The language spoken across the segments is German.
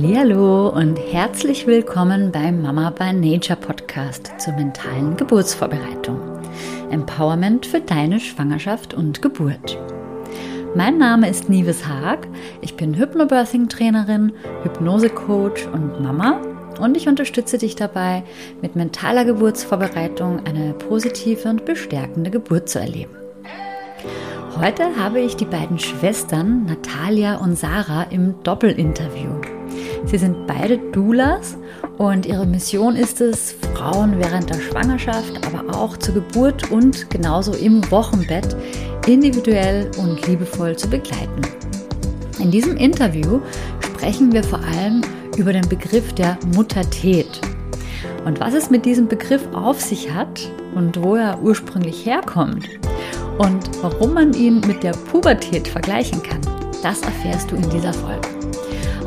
Hallo und herzlich willkommen beim Mama by Nature Podcast zur mentalen Geburtsvorbereitung. Empowerment für deine Schwangerschaft und Geburt. Mein Name ist Nives Haag. Ich bin Hypnobirthing Trainerin, Hypnose-Coach und Mama und ich unterstütze dich dabei, mit mentaler Geburtsvorbereitung eine positive und bestärkende Geburt zu erleben. Heute habe ich die beiden Schwestern Natalia und Sarah im Doppelinterview. Sie sind beide Doulas und ihre Mission ist es, Frauen während der Schwangerschaft, aber auch zur Geburt und genauso im Wochenbett individuell und liebevoll zu begleiten. In diesem Interview sprechen wir vor allem über den Begriff der Muttertät und was es mit diesem Begriff auf sich hat und wo er ursprünglich herkommt und warum man ihn mit der Pubertät vergleichen kann. Das erfährst du in dieser Folge.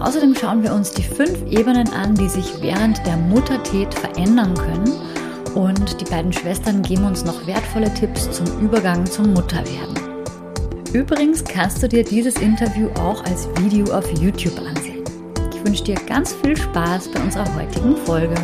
Außerdem schauen wir uns die fünf Ebenen an, die sich während der Muttertät verändern können. Und die beiden Schwestern geben uns noch wertvolle Tipps zum Übergang zum Mutterwerden. Übrigens kannst du dir dieses Interview auch als Video auf YouTube ansehen. Ich wünsche dir ganz viel Spaß bei unserer heutigen Folge.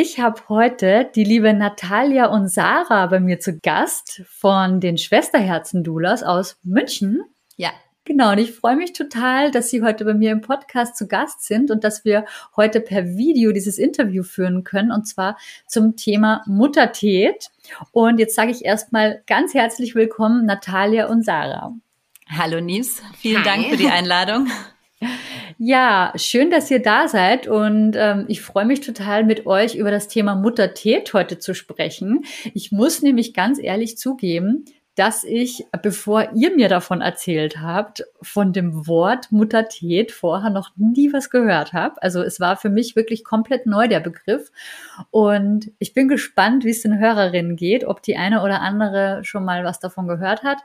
Ich habe heute die liebe Natalia und Sarah bei mir zu Gast von den Schwesterherzen-Doulas aus München. Ja. Genau, und ich freue mich total, dass Sie heute bei mir im Podcast zu Gast sind und dass wir heute per Video dieses Interview führen können und zwar zum Thema Muttertät. Und jetzt sage ich erstmal ganz herzlich willkommen, Natalia und Sarah. Hallo Nies, vielen Hi. Dank für die Einladung. Ja, schön, dass ihr da seid und ähm, ich freue mich total mit euch über das Thema Muttertät heute zu sprechen. Ich muss nämlich ganz ehrlich zugeben, dass ich, bevor ihr mir davon erzählt habt, von dem Wort Muttertät vorher noch nie was gehört habe. Also es war für mich wirklich komplett neu der Begriff und ich bin gespannt, wie es den Hörerinnen geht, ob die eine oder andere schon mal was davon gehört hat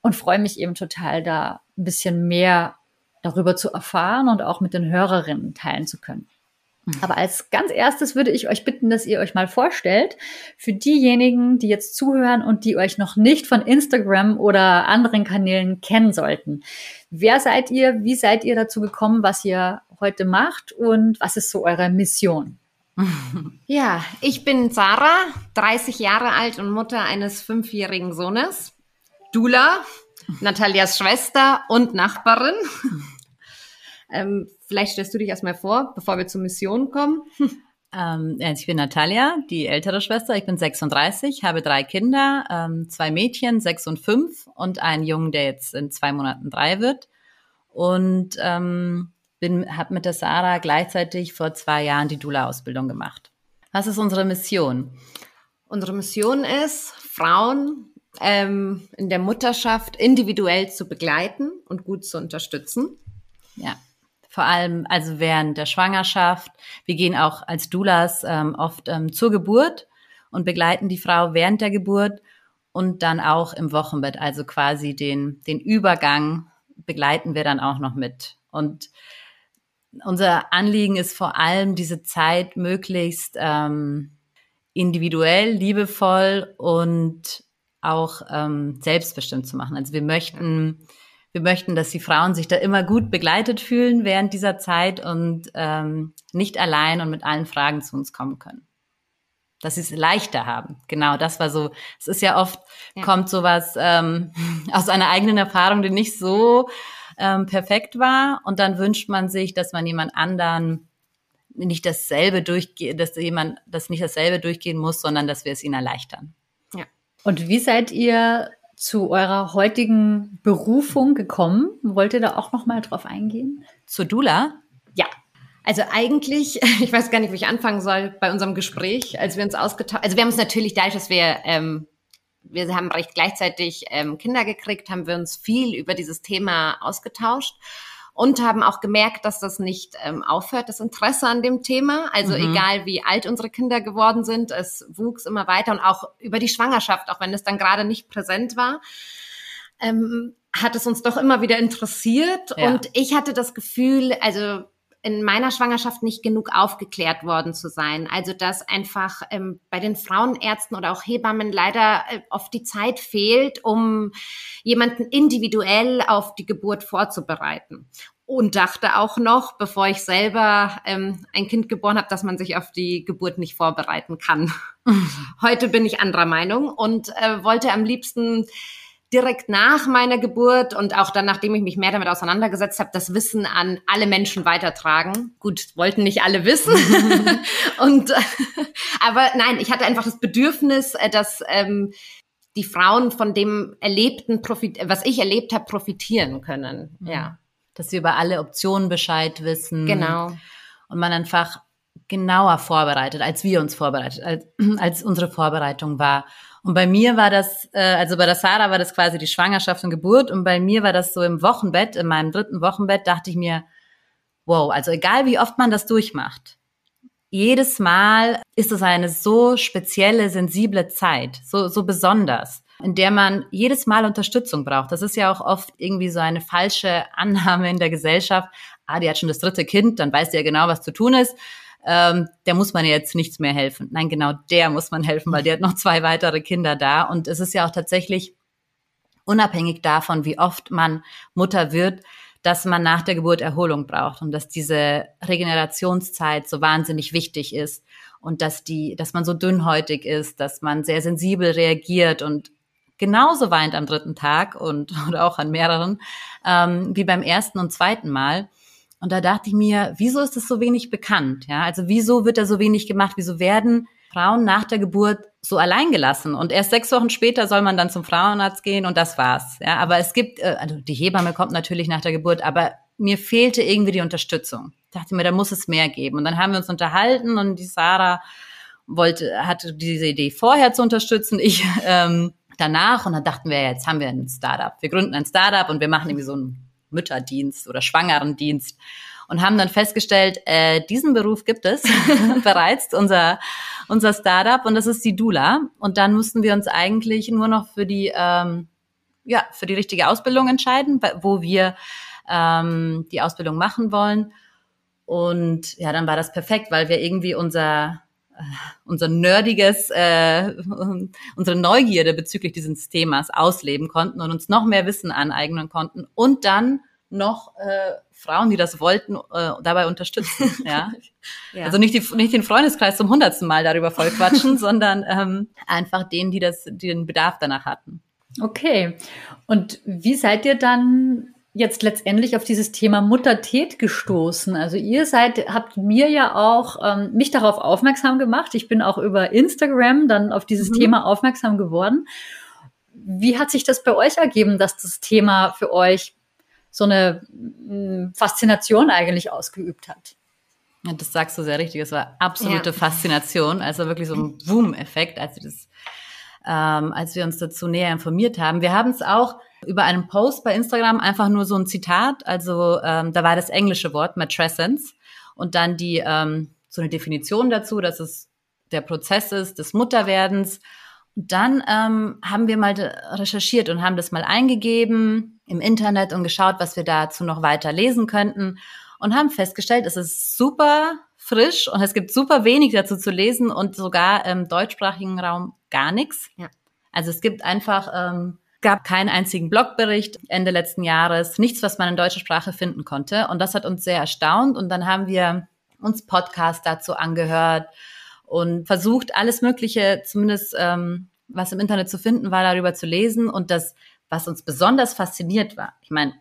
und freue mich eben total da ein bisschen mehr darüber zu erfahren und auch mit den Hörerinnen teilen zu können. Mhm. Aber als ganz erstes würde ich euch bitten, dass ihr euch mal vorstellt, für diejenigen, die jetzt zuhören und die euch noch nicht von Instagram oder anderen Kanälen kennen sollten. Wer seid ihr? Wie seid ihr dazu gekommen, was ihr heute macht und was ist so eure Mission? Ja, ich bin Sarah, 30 Jahre alt und Mutter eines fünfjährigen Sohnes. Dula, Natalias Schwester und Nachbarin. ähm, vielleicht stellst du dich erstmal vor, bevor wir zur Mission kommen. Ähm, ich bin Natalia, die ältere Schwester. Ich bin 36, habe drei Kinder, ähm, zwei Mädchen, sechs und fünf und einen Jungen, der jetzt in zwei Monaten drei wird. Und ähm, bin, habe mit der Sarah gleichzeitig vor zwei Jahren die Dula-Ausbildung gemacht. Was ist unsere Mission? Unsere Mission ist, Frauen ähm, in der Mutterschaft individuell zu begleiten und gut zu unterstützen. Ja, vor allem also während der Schwangerschaft. Wir gehen auch als Doulas ähm, oft ähm, zur Geburt und begleiten die Frau während der Geburt und dann auch im Wochenbett, also quasi den, den Übergang begleiten wir dann auch noch mit. Und unser Anliegen ist vor allem, diese Zeit möglichst ähm, individuell, liebevoll und auch ähm, selbstbestimmt zu machen. Also wir möchten, wir möchten, dass die Frauen sich da immer gut begleitet fühlen während dieser Zeit und ähm, nicht allein und mit allen Fragen zu uns kommen können. Dass sie es leichter haben. Genau, das war so. Es ist ja oft, ja. kommt sowas ähm, aus einer eigenen Erfahrung, die nicht so ähm, perfekt war. Und dann wünscht man sich, dass man jemand anderen nicht dasselbe durchgeht, dass jemand das nicht dasselbe durchgehen muss, sondern dass wir es ihnen erleichtern. Und wie seid ihr zu eurer heutigen Berufung gekommen? Wollt ihr da auch noch mal drauf eingehen? Zur Dula? Ja. Also eigentlich, ich weiß gar nicht, wo ich anfangen soll bei unserem Gespräch, als wir uns ausgetauscht, also wir haben uns natürlich dadurch, dass wir ähm, wir haben recht gleichzeitig ähm, Kinder gekriegt, haben wir uns viel über dieses Thema ausgetauscht und haben auch gemerkt, dass das nicht ähm, aufhört, das Interesse an dem Thema. Also mhm. egal wie alt unsere Kinder geworden sind, es wuchs immer weiter und auch über die Schwangerschaft, auch wenn es dann gerade nicht präsent war. Ähm, hat es uns doch immer wieder interessiert. Ja. Und ich hatte das Gefühl, also in meiner Schwangerschaft nicht genug aufgeklärt worden zu sein. Also dass einfach ähm, bei den Frauenärzten oder auch Hebammen leider äh, oft die Zeit fehlt, um jemanden individuell auf die Geburt vorzubereiten. Und dachte auch noch, bevor ich selber ähm, ein Kind geboren habe, dass man sich auf die Geburt nicht vorbereiten kann. Heute bin ich anderer Meinung und äh, wollte am liebsten direkt nach meiner Geburt und auch dann, nachdem ich mich mehr damit auseinandergesetzt habe, das Wissen an alle Menschen weitertragen. Gut, wollten nicht alle wissen. und aber nein, ich hatte einfach das Bedürfnis, äh, dass ähm, die Frauen von dem Erlebten, profit was ich erlebt habe, profitieren können. Mhm. Ja. Dass sie über alle Optionen Bescheid wissen. Genau. Und man einfach genauer vorbereitet, als wir uns vorbereitet, als, als unsere Vorbereitung war. Und bei mir war das, äh, also bei der Sarah war das quasi die Schwangerschaft und Geburt und bei mir war das so im Wochenbett, in meinem dritten Wochenbett, dachte ich mir, wow, also egal wie oft man das durchmacht, jedes Mal ist es eine so spezielle, sensible Zeit, so, so besonders, in der man jedes Mal Unterstützung braucht. Das ist ja auch oft irgendwie so eine falsche Annahme in der Gesellschaft. Ah, die hat schon das dritte Kind, dann weiß die ja genau, was zu tun ist ähm, der muss man jetzt nichts mehr helfen. Nein, genau der muss man helfen, weil der hat noch zwei weitere Kinder da. Und es ist ja auch tatsächlich unabhängig davon, wie oft man Mutter wird, dass man nach der Geburt Erholung braucht und dass diese Regenerationszeit so wahnsinnig wichtig ist und dass die, dass man so dünnhäutig ist, dass man sehr sensibel reagiert und genauso weint am dritten Tag und oder auch an mehreren ähm, wie beim ersten und zweiten Mal. Und da dachte ich mir, wieso ist es so wenig bekannt? Ja, also wieso wird da so wenig gemacht? Wieso werden Frauen nach der Geburt so allein gelassen? Und erst sechs Wochen später soll man dann zum Frauenarzt gehen und das war's. Ja, aber es gibt, äh, also die Hebamme kommt natürlich nach der Geburt, aber mir fehlte irgendwie die Unterstützung. Ich dachte mir, da muss es mehr geben. Und dann haben wir uns unterhalten und die Sarah wollte, hatte diese Idee vorher zu unterstützen. Ich ähm, danach und dann dachten wir, jetzt haben wir ein Startup. Wir gründen ein Startup und wir machen irgendwie so ein Mütterdienst oder Schwangerendienst und haben dann festgestellt, äh, diesen Beruf gibt es bereits, unser, unser Startup und das ist die Dula. Und dann mussten wir uns eigentlich nur noch für die, ähm, ja, für die richtige Ausbildung entscheiden, wo wir ähm, die Ausbildung machen wollen. Und ja, dann war das perfekt, weil wir irgendwie unser unser nerdiges, äh, unsere Neugierde bezüglich dieses Themas ausleben konnten und uns noch mehr Wissen aneignen konnten und dann noch äh, Frauen, die das wollten, äh, dabei unterstützen. Ja? ja. Also nicht, die, nicht den Freundeskreis zum hundertsten Mal darüber voll quatschen, sondern ähm, einfach denen, die das, die den Bedarf danach hatten. Okay. Und wie seid ihr dann jetzt letztendlich auf dieses Thema Muttertät gestoßen? Also ihr seid, habt mir ja auch ähm, mich darauf aufmerksam gemacht. Ich bin auch über Instagram dann auf dieses mhm. Thema aufmerksam geworden. Wie hat sich das bei euch ergeben, dass das Thema für euch so eine mh, mm, Faszination eigentlich ausgeübt hat? Ja, das sagst du sehr richtig. Es war absolute ja. Faszination, also wirklich so ein Boom-Effekt, als, ähm, als wir uns dazu näher informiert haben. Wir haben es auch über einen Post bei Instagram einfach nur so ein Zitat. Also ähm, da war das englische Wort Matrescence und dann die ähm, so eine Definition dazu, dass es der Prozess ist des Mutterwerdens. Und dann ähm, haben wir mal recherchiert und haben das mal eingegeben im Internet und geschaut, was wir dazu noch weiter lesen könnten und haben festgestellt, es ist super frisch und es gibt super wenig dazu zu lesen und sogar im deutschsprachigen Raum gar nichts. Ja. Also es gibt einfach ähm, gab keinen einzigen Blogbericht Ende letzten Jahres, nichts, was man in deutscher Sprache finden konnte. Und das hat uns sehr erstaunt. Und dann haben wir uns Podcasts dazu angehört und versucht, alles Mögliche, zumindest ähm, was im Internet zu finden war, darüber zu lesen. Und das, was uns besonders fasziniert war, ich meine,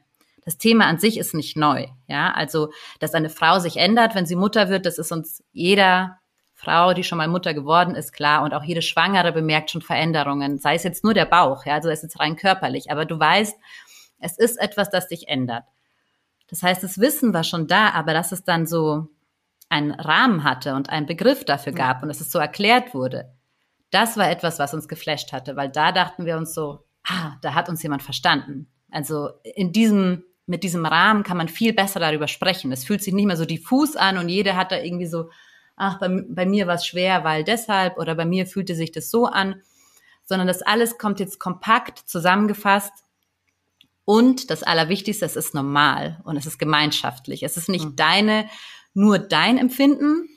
das Thema an sich ist nicht neu. Ja, also, dass eine Frau sich ändert, wenn sie Mutter wird, das ist uns jeder Frau, die schon mal Mutter geworden ist, klar. Und auch jede Schwangere bemerkt schon Veränderungen. Sei es jetzt nur der Bauch, ja, also es ist jetzt rein körperlich. Aber du weißt, es ist etwas, das sich ändert. Das heißt, das Wissen war schon da, aber dass es dann so einen Rahmen hatte und einen Begriff dafür gab und dass es so erklärt wurde, das war etwas, was uns geflasht hatte, weil da dachten wir uns so, ah, da hat uns jemand verstanden. Also in diesem, mit diesem Rahmen kann man viel besser darüber sprechen. Es fühlt sich nicht mehr so diffus an und jeder hat da irgendwie so ach, bei, bei mir war es schwer, weil deshalb oder bei mir fühlte sich das so an, sondern das alles kommt jetzt kompakt zusammengefasst Und das Allerwichtigste, es ist normal und es ist gemeinschaftlich. Es ist nicht mhm. deine, nur dein Empfinden,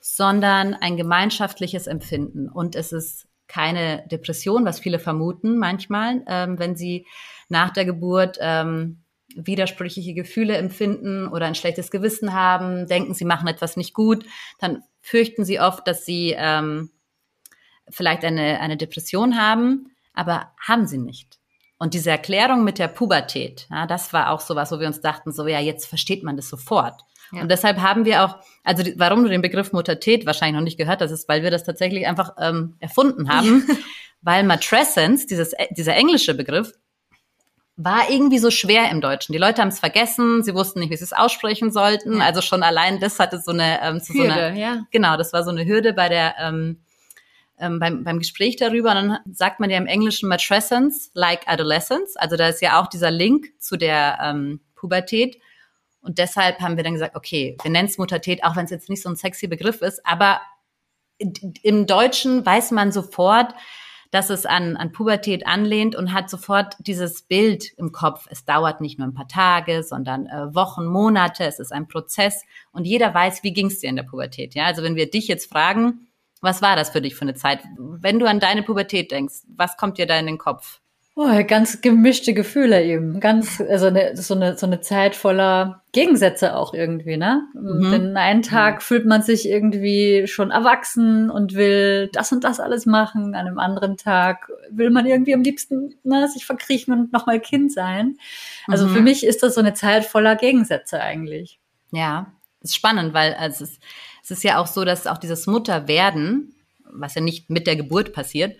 sondern ein gemeinschaftliches Empfinden. Und es ist keine Depression, was viele vermuten manchmal, ähm, wenn sie nach der Geburt ähm, widersprüchliche Gefühle empfinden oder ein schlechtes Gewissen haben, denken, sie machen etwas nicht gut, dann fürchten sie oft, dass sie ähm, vielleicht eine, eine Depression haben, aber haben sie nicht. Und diese Erklärung mit der Pubertät, ja, das war auch so was, wo wir uns dachten, so ja, jetzt versteht man das sofort. Ja. Und deshalb haben wir auch, also die, warum du den Begriff Muttertät wahrscheinlich noch nicht gehört hast, ist, weil wir das tatsächlich einfach ähm, erfunden haben, weil Matrescence, dieses, dieser englische Begriff, war irgendwie so schwer im Deutschen. Die Leute haben es vergessen, sie wussten nicht, wie sie es aussprechen sollten. Also schon allein das hatte so eine, ähm, so Hürde, eine, ja. genau, das war so eine Hürde bei der ähm, ähm, beim, beim Gespräch darüber. Und dann sagt man ja im Englischen Matrescence like adolescence. Also da ist ja auch dieser Link zu der ähm, Pubertät. Und deshalb haben wir dann gesagt, okay, wir nennen es Muttertät, auch wenn es jetzt nicht so ein sexy Begriff ist, aber im Deutschen weiß man sofort, dass es an, an Pubertät anlehnt und hat sofort dieses Bild im Kopf. Es dauert nicht nur ein paar Tage, sondern äh, Wochen, Monate. Es ist ein Prozess und jeder weiß, wie ging es dir in der Pubertät. Ja, also wenn wir dich jetzt fragen, was war das für dich für eine Zeit? Wenn du an deine Pubertät denkst, was kommt dir da in den Kopf? Oh, ganz gemischte Gefühle eben. Ganz, also eine, so, eine, so eine Zeit voller Gegensätze auch irgendwie, ne? Mhm. Denn einen Tag fühlt man sich irgendwie schon erwachsen und will das und das alles machen. An einem anderen Tag will man irgendwie am liebsten ne, sich verkriechen und nochmal Kind sein. Also mhm. für mich ist das so eine Zeit voller Gegensätze eigentlich. Ja, das ist spannend, weil also es, es ist ja auch so, dass auch dieses Mutterwerden, was ja nicht mit der Geburt passiert,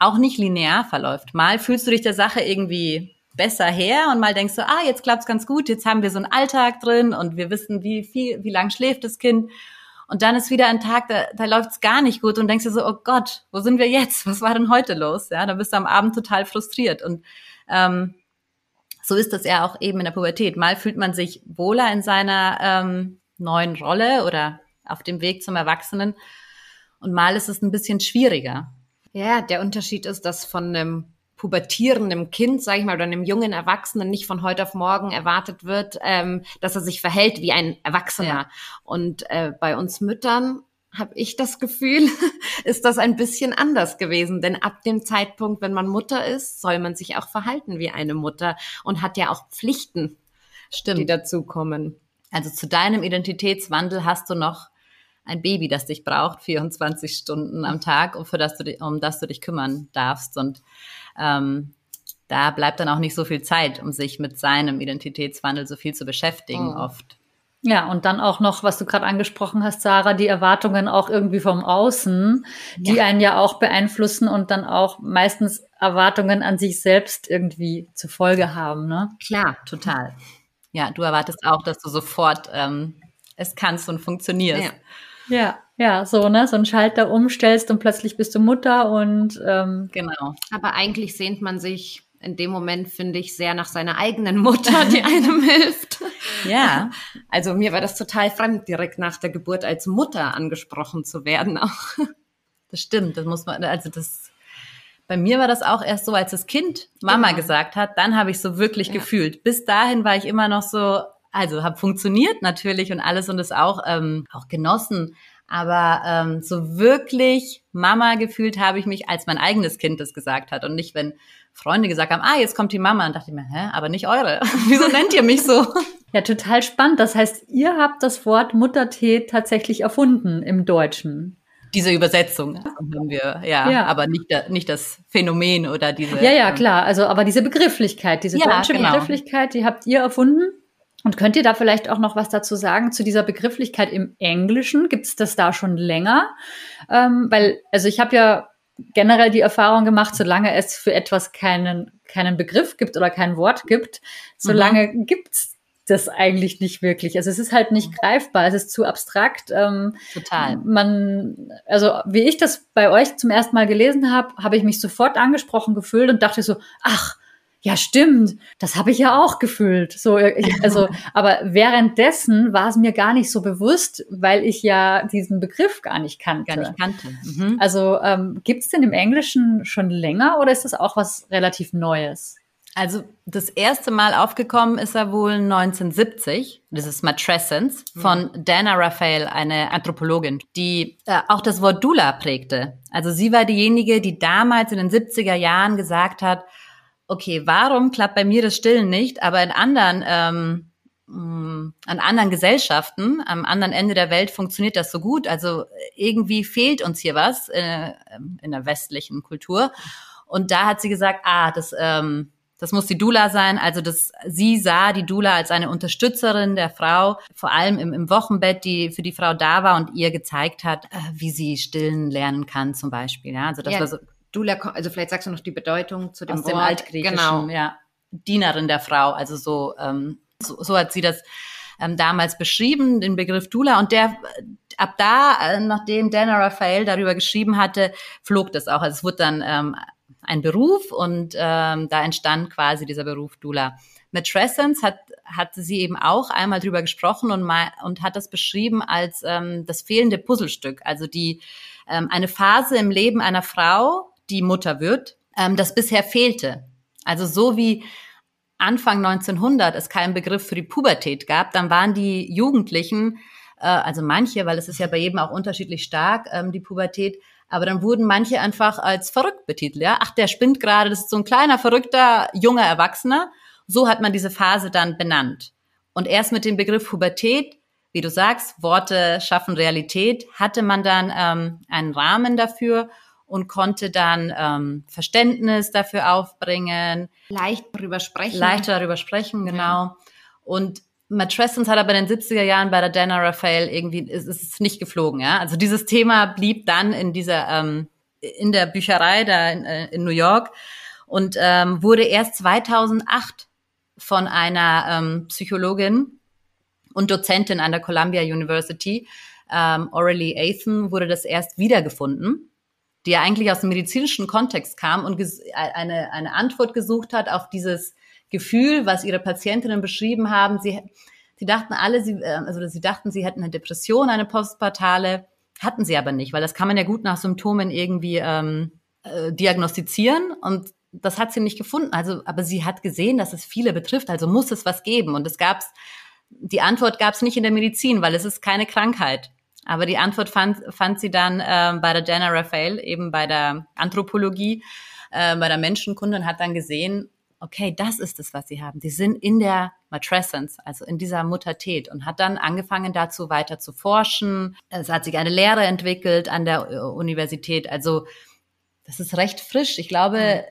auch nicht linear verläuft. Mal fühlst du dich der Sache irgendwie besser her und mal denkst du, ah, jetzt klappt's ganz gut, jetzt haben wir so einen Alltag drin und wir wissen, wie viel, wie lang schläft das Kind. Und dann ist wieder ein Tag, da, da läuft's gar nicht gut und denkst dir so, oh Gott, wo sind wir jetzt? Was war denn heute los? Ja, da bist du am Abend total frustriert. Und ähm, so ist das ja auch eben in der Pubertät. Mal fühlt man sich wohler in seiner ähm, neuen Rolle oder auf dem Weg zum Erwachsenen und mal ist es ein bisschen schwieriger. Ja, der Unterschied ist, dass von einem pubertierenden Kind, sage ich mal, oder einem jungen Erwachsenen nicht von heute auf morgen erwartet wird, ähm, dass er sich verhält wie ein Erwachsener. Ja. Und äh, bei uns Müttern habe ich das Gefühl, ist das ein bisschen anders gewesen. Denn ab dem Zeitpunkt, wenn man Mutter ist, soll man sich auch verhalten wie eine Mutter und hat ja auch Pflichten, Stimmt. die dazukommen. Also zu deinem Identitätswandel hast du noch ein Baby, das dich braucht, 24 Stunden am Tag, um, für das du, um das du dich kümmern darfst. Und ähm, da bleibt dann auch nicht so viel Zeit, um sich mit seinem Identitätswandel so viel zu beschäftigen, oh. oft. Ja, und dann auch noch, was du gerade angesprochen hast, Sarah, die Erwartungen auch irgendwie vom Außen, die ja. einen ja auch beeinflussen und dann auch meistens Erwartungen an sich selbst irgendwie zur Folge haben, ne? Klar, total. Ja, du erwartest auch, dass du sofort ähm, es kannst und funktionierst. Ja. Ja, ja, so, ne, so einen Schalter umstellst und plötzlich bist du Mutter und ähm, genau. Aber eigentlich sehnt man sich in dem Moment, finde ich, sehr nach seiner eigenen Mutter, die einem hilft. Ja. Also mir war das total fremd, direkt nach der Geburt als Mutter angesprochen zu werden auch. Das stimmt, das muss man, also das, bei mir war das auch erst so, als das Kind Mama genau. gesagt hat, dann habe ich so wirklich ja. gefühlt. Bis dahin war ich immer noch so, also habe funktioniert natürlich und alles und es auch, ähm, auch genossen. Aber ähm, so wirklich Mama gefühlt habe ich mich, als mein eigenes Kind das gesagt hat und nicht, wenn Freunde gesagt haben, ah, jetzt kommt die Mama. Und dachte ich mir, hä, aber nicht eure. Wieso nennt ihr mich so? Ja, total spannend. Das heißt, ihr habt das Wort Muttertee tatsächlich erfunden im Deutschen. Diese Übersetzung haben wir, ja, ja. aber nicht, nicht das Phänomen oder diese. Ja, ja, klar. Also, aber diese Begrifflichkeit, diese ja, deutsche genau. Begrifflichkeit, die habt ihr erfunden. Und könnt ihr da vielleicht auch noch was dazu sagen zu dieser Begrifflichkeit im Englischen? Gibt es das da schon länger? Ähm, weil, also ich habe ja generell die Erfahrung gemacht, solange es für etwas keinen, keinen Begriff gibt oder kein Wort gibt, solange mhm. gibt's das eigentlich nicht wirklich. Also es ist halt nicht greifbar, es ist zu abstrakt. Ähm, Total. Man, also wie ich das bei euch zum ersten Mal gelesen habe, habe ich mich sofort angesprochen gefühlt und dachte so, ach, ja, stimmt, das habe ich ja auch gefühlt. So, ich, also, aber währenddessen war es mir gar nicht so bewusst, weil ich ja diesen Begriff gar nicht kannte. Gar nicht kannte. Mhm. Also ähm, gibt es denn im Englischen schon länger oder ist das auch was relativ Neues? Also das erste Mal aufgekommen ist er wohl 1970. Das ist Matrescence von Dana Raphael, eine Anthropologin, die äh, auch das Wort Dula prägte. Also sie war diejenige, die damals in den 70er Jahren gesagt hat, okay, warum klappt bei mir das Stillen nicht, aber in anderen ähm, mh, an anderen Gesellschaften, am anderen Ende der Welt funktioniert das so gut. Also irgendwie fehlt uns hier was äh, in der westlichen Kultur. Und da hat sie gesagt, ah, das ähm, das muss die Dula sein. Also das, sie sah die Dula als eine Unterstützerin der Frau, vor allem im, im Wochenbett, die für die Frau da war und ihr gezeigt hat, äh, wie sie stillen lernen kann, zum Beispiel. Ja, also das Ja, war so Dula, also vielleicht sagst du noch die Bedeutung zu dem aus dem Wort. Altgriechischen, Genau. ja. Dienerin der Frau, also so, ähm, so, so hat sie das ähm, damals beschrieben, den Begriff Dula. Und der, ab da, äh, nachdem Dana Raphael darüber geschrieben hatte, flog das auch. Also es wurde dann ähm, ein Beruf und ähm, da entstand quasi dieser Beruf Dula. Matrescence hat, hatte sie eben auch einmal drüber gesprochen und, mal, und hat das beschrieben als ähm, das fehlende Puzzlestück, also die ähm, eine Phase im Leben einer Frau, die Mutter wird, ähm, das bisher fehlte. Also so wie Anfang 1900 es keinen Begriff für die Pubertät gab, dann waren die Jugendlichen, äh, also manche, weil es ist ja bei jedem auch unterschiedlich stark, ähm, die Pubertät, aber dann wurden manche einfach als verrückt betitelt. Ja? Ach, der spinnt gerade, das ist so ein kleiner, verrückter, junger Erwachsener. So hat man diese Phase dann benannt. Und erst mit dem Begriff Pubertät, wie du sagst, Worte schaffen Realität, hatte man dann ähm, einen Rahmen dafür und konnte dann ähm, Verständnis dafür aufbringen, Leicht darüber sprechen. leichter darüber sprechen, genau. Und Matrescence hat aber in den 70er Jahren bei der Dana Raphael irgendwie, ist, ist es nicht geflogen, ja. Also dieses Thema blieb dann in dieser, ähm, in der Bücherei da in, äh, in New York und ähm, wurde erst 2008 von einer ähm, Psychologin und Dozentin an der Columbia University, ähm, Aurelie Athen, wurde das erst wiedergefunden, die ja eigentlich aus dem medizinischen Kontext kam und eine, eine Antwort gesucht hat auf dieses Gefühl, was ihre Patientinnen beschrieben haben. Sie, sie dachten alle, sie, äh, also sie dachten, sie hätten eine Depression, eine postpartale, hatten sie aber nicht, weil das kann man ja gut nach Symptomen irgendwie ähm, äh, diagnostizieren und das hat sie nicht gefunden. Also, aber sie hat gesehen, dass es viele betrifft, also muss es was geben. Und es gab's, die Antwort gab es nicht in der Medizin, weil es ist keine Krankheit. Aber die Antwort fand, fand sie dann ähm, bei der Dana Raphael, eben bei der Anthropologie, äh, bei der Menschenkunde und hat dann gesehen, okay, das ist es, was sie haben. Sie sind in der Matrescence, also in dieser Muttertät und hat dann angefangen dazu weiter zu forschen. Es hat sich eine Lehre entwickelt an der äh, Universität. Also das ist recht frisch. Ich glaube,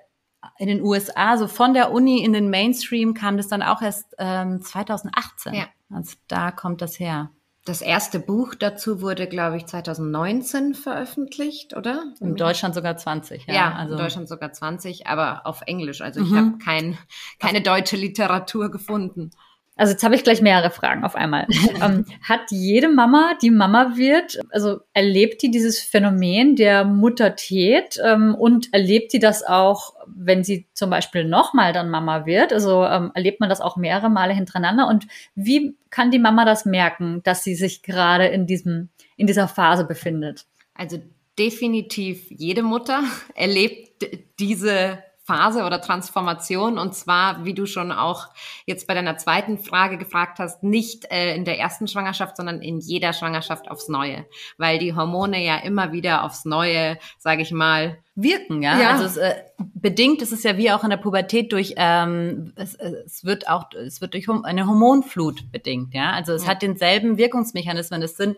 in den USA, so von der Uni in den Mainstream kam das dann auch erst ähm, 2018. Ja. Also da kommt das her. Das erste Buch dazu wurde, glaube ich, 2019 veröffentlicht, oder? In Deutschland sogar 20. Ja, Ja, also in Deutschland sogar 20, aber auf Englisch. Also ich Mhm. habe kein, keine deutsche Literatur gefunden. Also jetzt habe ich gleich mehrere Fragen auf einmal. ähm, hat jede Mama, die Mama wird, also erlebt die dieses Phänomen der Muttertät ähm, und erlebt die das auch, wenn sie zum Beispiel nochmal dann Mama wird? Also ähm, erlebt man das auch mehrere Male hintereinander? Und wie kann die Mama das merken, dass sie sich gerade in diesem in dieser Phase befindet? Also definitiv jede Mutter erlebt diese Phase oder Transformation und zwar, wie du schon auch jetzt bei deiner zweiten Frage gefragt hast, nicht äh, in der ersten Schwangerschaft, sondern in jeder Schwangerschaft aufs Neue, weil die Hormone ja immer wieder aufs Neue, sage ich mal, wirken, ja. Ja. Also es, äh, bedingt ist es ja wie auch in der Pubertät durch, ähm, es, es wird auch, es wird durch eine Hormonflut bedingt, ja. Also es Ja. hat denselben Wirkungsmechanismen. Es sind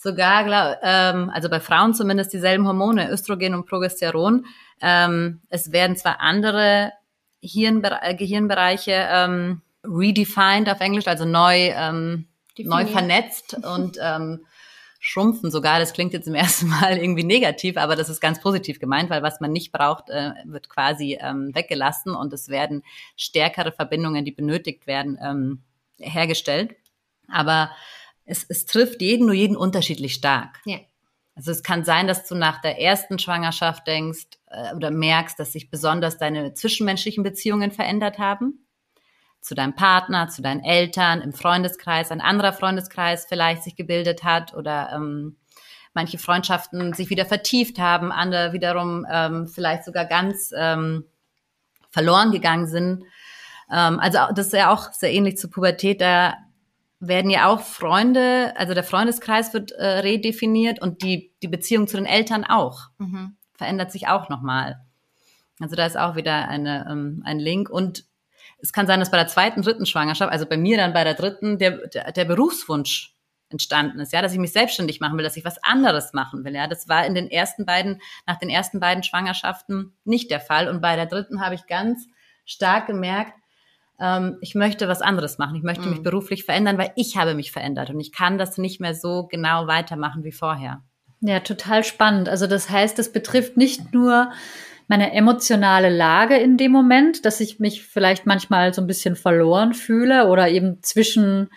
sogar, glaub, ähm, also bei Frauen zumindest dieselben Hormone, Östrogen und Progesteron. Ähm, es werden zwar andere Hirnbere äh, Gehirnbereiche ähm, redefined auf Englisch, also neu, ähm, neu vernetzt und ähm, schrumpfen sogar. Das klingt jetzt im ersten Mal irgendwie negativ, aber das ist ganz positiv gemeint, weil was man nicht braucht, äh, wird quasi ähm, weggelassen und es werden stärkere Verbindungen, die benötigt werden, ähm, hergestellt. Aber es, es trifft jeden, nur jeden unterschiedlich stark. Ja. Also es kann sein, dass du nach der ersten Schwangerschaft denkst äh, oder merkst, dass sich besonders deine zwischenmenschlichen Beziehungen verändert haben. Zu deinem Partner, zu deinen Eltern, im Freundeskreis, ein anderer Freundeskreis vielleicht sich gebildet hat oder ähm, manche Freundschaften sich wieder vertieft haben, andere wiederum ähm, vielleicht sogar ganz ähm, verloren gegangen sind. Ähm, also das ist ja auch sehr ähnlich zur Pubertät. Da werden ja auch Freunde, also der Freundeskreis wird äh, redefiniert und die, die Beziehung zu den Eltern auch. Mhm. Verändert sich auch nochmal. Also da ist auch wieder eine, ähm, ein Link. Und es kann sein, dass bei der zweiten, dritten Schwangerschaft, also bei mir dann bei der dritten, der, der, der Berufswunsch entstanden ist, ja, dass ich mich selbstständig machen will, dass ich was anderes machen will, ja. Das war in den ersten beiden, nach den ersten beiden Schwangerschaften nicht der Fall. Und bei der dritten habe ich ganz stark gemerkt, ähm, ich möchte was anderes machen. Ich möchte mhm. mich beruflich verändern, weil ich habe mich verändert und ich kann das nicht mehr so genau weitermachen wie vorher. Ja, total spannend. Also das heißt, es betrifft nicht nur meine emotionale Lage in dem Moment, dass ich mich vielleicht manchmal so ein bisschen verloren fühle oder eben zwischen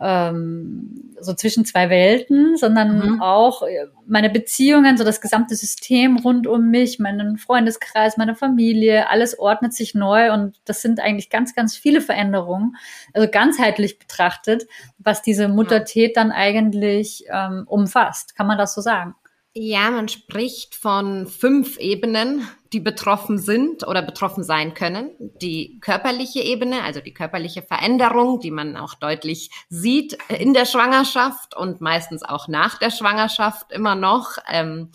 ähm, so zwischen zwei Welten, sondern mhm. auch äh, meine Beziehungen, so das gesamte System rund um mich, meinen Freundeskreis, meine Familie, alles ordnet sich neu und das sind eigentlich ganz, ganz viele Veränderungen, also ganzheitlich betrachtet, was diese Muttertät dann eigentlich ähm, umfasst. Kann man das so sagen? Ja, man spricht von fünf Ebenen, die betroffen sind oder betroffen sein können. Die körperliche Ebene, also die körperliche Veränderung, die man auch deutlich sieht in der Schwangerschaft und meistens auch nach der Schwangerschaft immer noch. Ähm,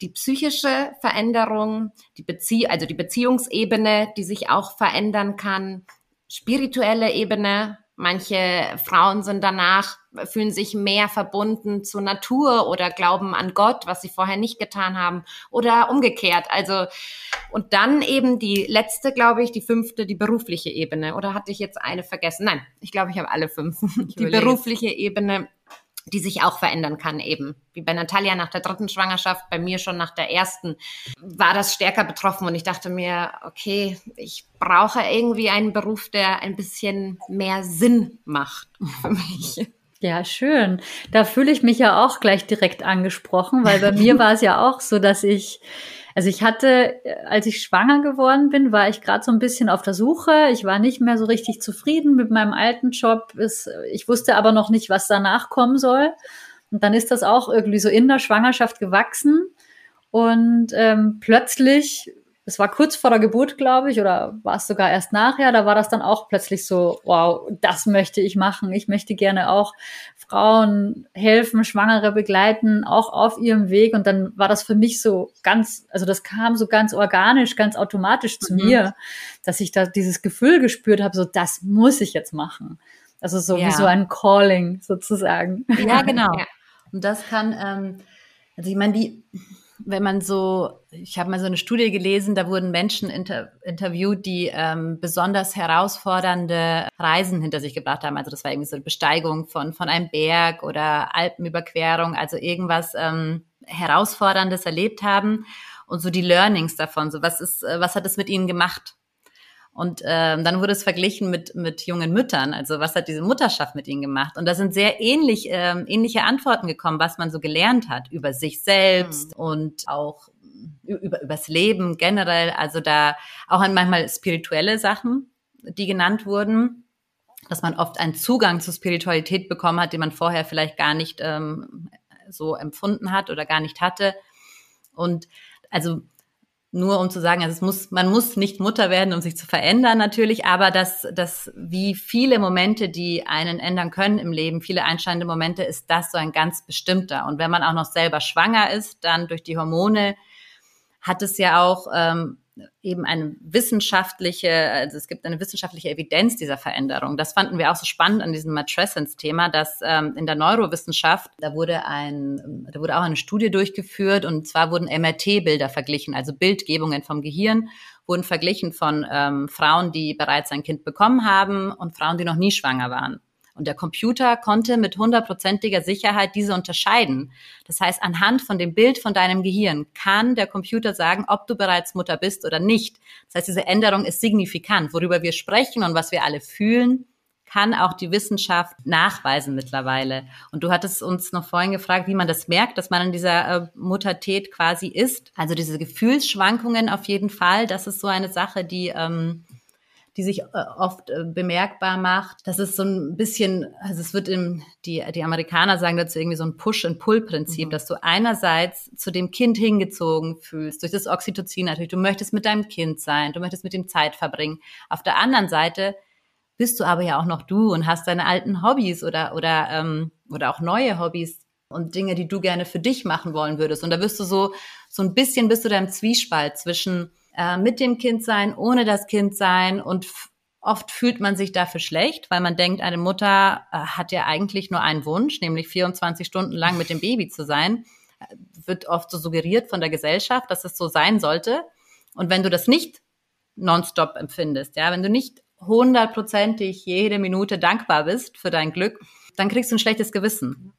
die psychische Veränderung, die Bezie also die Beziehungsebene, die sich auch verändern kann. Spirituelle Ebene, Manche Frauen sind danach, fühlen sich mehr verbunden zur Natur oder glauben an Gott, was sie vorher nicht getan haben oder umgekehrt. Also, und dann eben die letzte, glaube ich, die fünfte, die berufliche Ebene. Oder hatte ich jetzt eine vergessen? Nein, ich glaube, ich habe alle fünf. die berufliche Ebene die sich auch verändern kann eben. Wie bei Natalia nach der dritten Schwangerschaft, bei mir schon nach der ersten, war das stärker betroffen und ich dachte mir, okay, ich brauche irgendwie einen Beruf, der ein bisschen mehr Sinn macht für mich. Ja, schön. Da fühle ich mich ja auch gleich direkt angesprochen, weil bei mir war es ja auch so, dass ich also ich hatte, als ich schwanger geworden bin, war ich gerade so ein bisschen auf der Suche. Ich war nicht mehr so richtig zufrieden mit meinem alten Job. Ich wusste aber noch nicht, was danach kommen soll. Und dann ist das auch irgendwie so in der Schwangerschaft gewachsen. Und ähm, plötzlich es war kurz vor der Geburt, glaube ich, oder war es sogar erst nachher, da war das dann auch plötzlich so, wow, das möchte ich machen. Ich möchte gerne auch Frauen helfen, Schwangere begleiten, auch auf ihrem Weg. Und dann war das für mich so ganz, also das kam so ganz organisch, ganz automatisch zu mhm. mir, dass ich da dieses Gefühl gespürt habe, so das muss ich jetzt machen. Also so ja. wie so ein Calling sozusagen. Ja, genau. Und das kann, ähm, also ich meine, die wenn man so, ich habe mal so eine Studie gelesen, da wurden Menschen inter, interviewt, die ähm, besonders herausfordernde Reisen hinter sich gebracht haben. Also das war irgendwie so eine Besteigung von, von einem Berg oder Alpenüberquerung, also irgendwas ähm, Herausforderndes erlebt haben und so die Learnings davon. So was ist, äh, was hat es mit ihnen gemacht? Und ähm, dann wurde es verglichen mit, mit jungen Müttern. Also was hat diese Mutterschaft mit ihnen gemacht? Und da sind sehr ähnlich, ähm, ähnliche Antworten gekommen, was man so gelernt hat über sich selbst mhm. und auch über übers Leben generell. Also da auch an manchmal spirituelle Sachen, die genannt wurden, dass man oft einen Zugang zur Spiritualität bekommen hat, den man vorher vielleicht gar nicht ähm, so empfunden hat oder gar nicht hatte. Und also nur um zu sagen, also es muss, man muss nicht Mutter werden, um sich zu verändern natürlich, aber dass, dass wie viele Momente, die einen ändern können im Leben, viele einschneidende Momente, ist das so ein ganz bestimmter. Und wenn man auch noch selber schwanger ist, dann durch die Hormone hat es ja auch ähm, eben eine wissenschaftliche, also es gibt eine wissenschaftliche Evidenz dieser Veränderung. Das fanden wir auch so spannend an diesem Matrescence-Thema, dass ähm, in der Neurowissenschaft, da wurde ein, da wurde auch eine Studie durchgeführt und zwar wurden MRT-Bilder verglichen, also Bildgebungen vom Gehirn wurden verglichen von ähm, Frauen, die bereits ein Kind bekommen haben und Frauen, die noch nie schwanger waren. Und der Computer konnte mit hundertprozentiger Sicherheit diese unterscheiden. Das heißt, anhand von dem Bild von deinem Gehirn kann der Computer sagen, ob du bereits Mutter bist oder nicht. Das heißt, diese Änderung ist signifikant. Worüber wir sprechen und was wir alle fühlen, kann auch die Wissenschaft nachweisen mittlerweile. Und du hattest uns noch vorhin gefragt, wie man das merkt, dass man in dieser äh, Muttertät quasi ist. Also diese Gefühlsschwankungen auf jeden Fall, das ist so eine Sache, die ähm, die sich äh, oft äh, bemerkbar macht. Das ist so ein bisschen, also es wird im, die, die Amerikaner sagen dazu irgendwie so ein Push-and-Pull-Prinzip, mhm. dass du einerseits zu dem Kind hingezogen fühlst, durch das Oxytocin natürlich, du möchtest mit deinem Kind sein, du möchtest mit ihm Zeit verbringen. Auf der anderen Seite bist du aber ja auch noch du und hast deine alten Hobbys oder, oder, ähm, oder auch neue Hobbys und Dinge, die du gerne für dich machen wollen würdest. Und da wirst du so, so ein bisschen bist du da im Zwiespalt zwischen äh, mit dem Kind sein, ohne das Kind sein und oft fühlt man sich dafür schlecht, weil man denkt, eine Mutter äh, hat ja eigentlich nur einen Wunsch, nämlich 24 Stunden lang mit dem Baby zu sein. Äh, wird oft so suggeriert von der Gesellschaft, dass es so sein sollte. Und wenn du das nicht nonstop empfindest, ja, wenn du nicht hundertprozentig jede Minute dankbar bist für dein Glück, dann kriegst du ein schlechtes Gewissen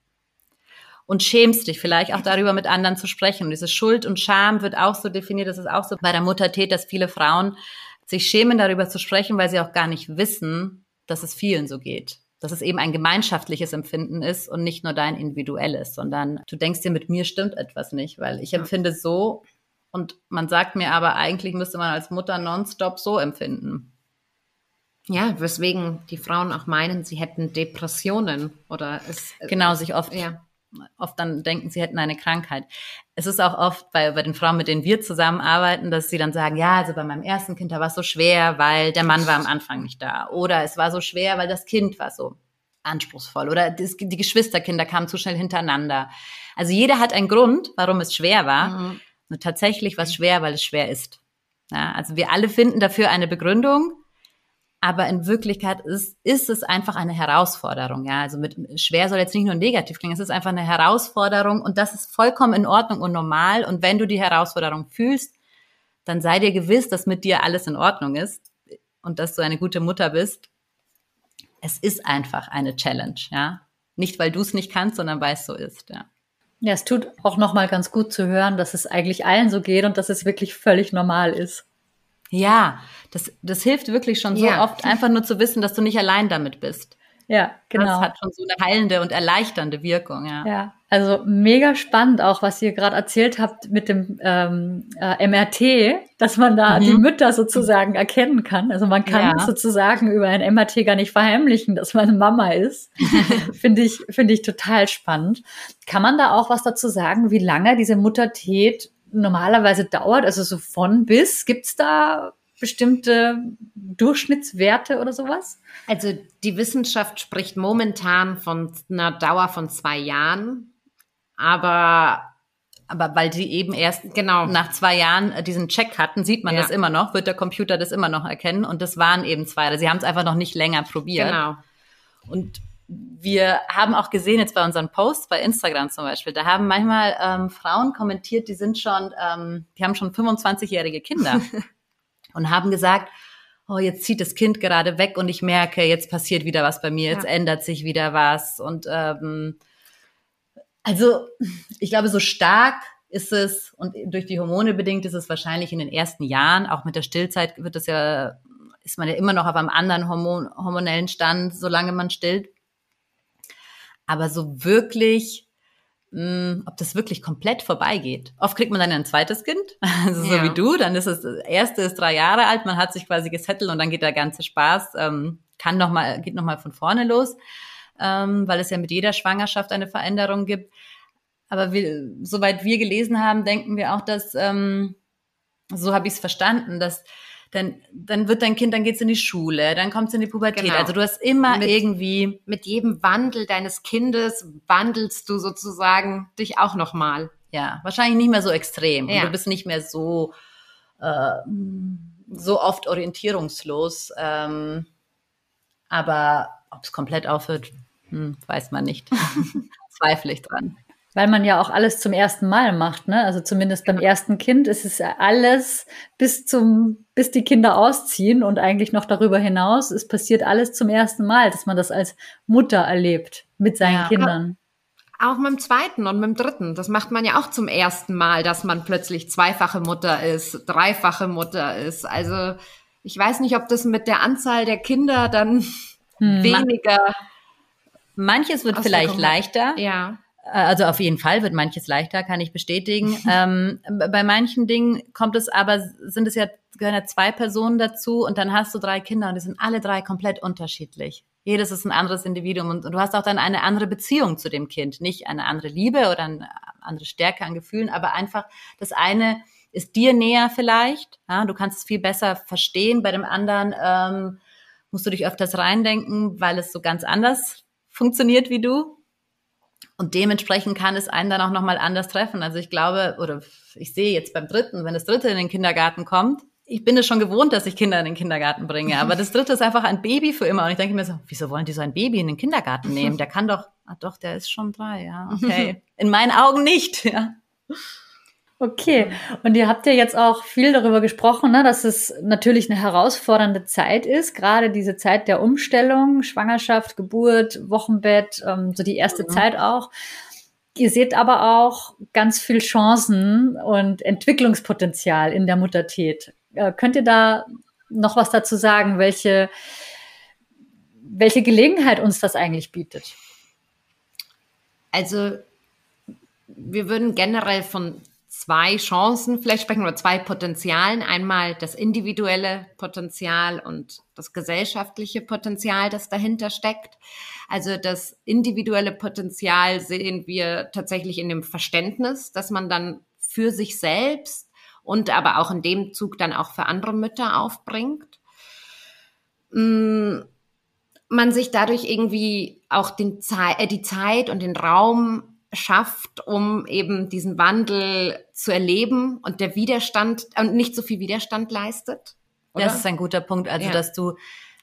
und schämst dich vielleicht auch darüber mit anderen zu sprechen. Und diese Schuld und Scham wird auch so definiert, das ist auch so bei der Muttertät, dass viele Frauen sich schämen, darüber zu sprechen, weil sie auch gar nicht wissen, dass es vielen so geht. Dass es eben ein gemeinschaftliches Empfinden ist und nicht nur dein individuelles, sondern du denkst dir, mit mir stimmt etwas nicht, weil ich empfinde so und man sagt mir aber, eigentlich müsste man als Mutter nonstop so empfinden. Ja, weswegen die Frauen auch meinen, sie hätten Depressionen oder es. Genau, sich oft ja oft dann denken, sie hätten eine Krankheit. Es ist auch oft bei, bei den Frauen, mit denen wir zusammenarbeiten, dass sie dann sagen, ja, also bei meinem ersten Kind, da war es so schwer, weil der Mann war am Anfang nicht da. Oder es war so schwer, weil das Kind war so anspruchsvoll. Oder das, die Geschwisterkinder kamen zu schnell hintereinander. Also jeder hat einen Grund, warum es schwer war. Mhm. Nur tatsächlich war es schwer, weil es schwer ist. Ja, also wir alle finden dafür eine Begründung. Aber in Wirklichkeit ist, ist es einfach eine Herausforderung. Ja, also mit schwer soll jetzt nicht nur negativ klingen. Es ist einfach eine Herausforderung und das ist vollkommen in Ordnung und normal. Und wenn du die Herausforderung fühlst, dann sei dir gewiss, dass mit dir alles in Ordnung ist und dass du eine gute Mutter bist. Es ist einfach eine Challenge. Ja, nicht weil du es nicht kannst, sondern weil es so ist. Ja. Ja, es tut auch nochmal ganz gut zu hören, dass es eigentlich allen so geht und dass es wirklich völlig normal ist. Ja, das, das hilft wirklich schon so ja. oft, einfach nur zu wissen, dass du nicht allein damit bist. Ja, genau. Das hat schon so eine heilende und erleichternde Wirkung, ja. Ja, also mega spannend auch, was ihr gerade erzählt habt mit dem ähm, äh, MRT, dass man da mhm. die Mütter sozusagen erkennen kann. Also man kann ja. sozusagen über ein MRT gar nicht verheimlichen, dass man Mama ist. finde ich, finde ich total spannend. Kann man da auch was dazu sagen, wie lange diese Muttertät normalerweise dauert? Also so von bis, gibt's da bestimmte Durchschnittswerte oder sowas? Also die Wissenschaft spricht momentan von einer Dauer von zwei Jahren, aber aber weil sie eben erst genau nach zwei Jahren äh, diesen Check hatten, sieht man ja. das immer noch, wird der Computer das immer noch erkennen und das waren eben zwei. Sie haben es einfach noch nicht länger probiert. Genau. Und wir haben auch gesehen jetzt bei unseren Posts bei Instagram zum Beispiel, da haben manchmal ähm, Frauen kommentiert, die sind schon, ähm, die haben schon 25-jährige Kinder und haben gesagt, oh, jetzt zieht das Kind gerade weg und ich merke, jetzt passiert wieder was bei mir, jetzt ja. ändert sich wieder was und ähm, also ich glaube, so stark ist es und durch die Hormone bedingt ist es wahrscheinlich in den ersten Jahren, auch mit der Stillzeit wird es ja, ist man ja immer noch auf einem anderen Hormon, hormonellen Stand, solange man stillt. Aber so wirklich, mh, hm, ob das wirklich komplett vorbeigeht. Oft kriegt man dann ein zweites Kind, also so ja. wie du, dann ist es, das erste ist drei Jahre alt, man hat sich quasi gesettelt und dann geht der ganze Spaß, ähm, kann noch mal, geht nochmal von vorne los, ähm, weil es ja mit jeder Schwangerschaft eine Veränderung gibt. Aber wir, soweit wir gelesen haben, denken wir auch, dass, ähm, so habe ich es verstanden, dass dann, dann wird dein Kind, dann geht's in die Schule, dann kommt's in die Pubertät. Genau. Also du hast immer mit, irgendwie. Mit jedem Wandel deines Kindes wandelst du sozusagen dich auch nochmal. Ja, wahrscheinlich nicht mehr so extrem. Ja. Du bist nicht mehr so, äh, so oft orientierungslos. Ähm, aber ob es komplett aufhört, hm, weiß man nicht. Zweifle ich dran weil man ja auch alles zum ersten Mal macht, ne? Also zumindest beim ersten Kind ist es ja alles bis zum, bis die Kinder ausziehen und eigentlich noch darüber hinaus. Es passiert alles zum ersten Mal, dass man das als Mutter erlebt mit seinen ja. Kindern. Auch mit dem zweiten und mit dem dritten. Das macht man ja auch zum ersten Mal, dass man plötzlich zweifache Mutter ist, dreifache Mutter ist. Also ich weiß nicht, ob das mit der Anzahl der Kinder dann hm. weniger. Manches wird vielleicht leichter. Ja also auf jeden Fall wird manches leichter, kann ich bestätigen. ähm, bei manchen Dingen kommt es aber, sind es ja, gehören ja zwei Personen dazu und dann hast du drei Kinder und die sind alle drei komplett unterschiedlich. Jedes ist ein anderes Individuum und, und du hast auch dann eine andere Beziehung zu dem Kind. Nicht eine andere Liebe oder eine andere Stärke an Gefühlen, aber einfach das eine ist dir näher vielleicht. Ja, du kannst es viel besser verstehen. Bei dem anderen ähm, musst du dich öfters reindenken, weil es so ganz anders funktioniert wie du. Und dementsprechend kann es einen dann auch nochmal anders treffen. Also ich glaube, oder ich sehe jetzt beim dritten, wenn das dritte in den Kindergarten kommt, ich bin es schon gewohnt, dass ich Kinder in den Kindergarten bringe, aber das dritte ist einfach ein Baby für immer. Und ich denke mir so, wieso wollen die so ein Baby in den Kindergarten nehmen? Der kann doch, ah doch, der ist schon drei, ja, okay. In meinen Augen nicht, ja. Okay, und ihr habt ja jetzt auch viel darüber gesprochen, ne, dass es natürlich eine herausfordernde Zeit ist, gerade diese Zeit der Umstellung, Schwangerschaft, Geburt, Wochenbett, ähm, so die erste mhm. Zeit auch. Ihr seht aber auch ganz viel Chancen und Entwicklungspotenzial in der Muttertät. Äh, könnt ihr da noch was dazu sagen, welche, welche Gelegenheit uns das eigentlich bietet? Also wir würden generell von zwei Chancen vielleicht sprechen oder zwei Potenzialen. Einmal das individuelle Potenzial und das gesellschaftliche Potenzial, das dahinter steckt. Also das individuelle Potenzial sehen wir tatsächlich in dem Verständnis, dass man dann für sich selbst und aber auch in dem Zug dann auch für andere Mütter aufbringt. Mm, man sich dadurch irgendwie auch den äh, die Zeit und den Raum schafft, um eben diesen Wandel zu erleben und der Widerstand und nicht so viel Widerstand leistet. Oder? Das ist ein guter Punkt. Also, ja. dass du,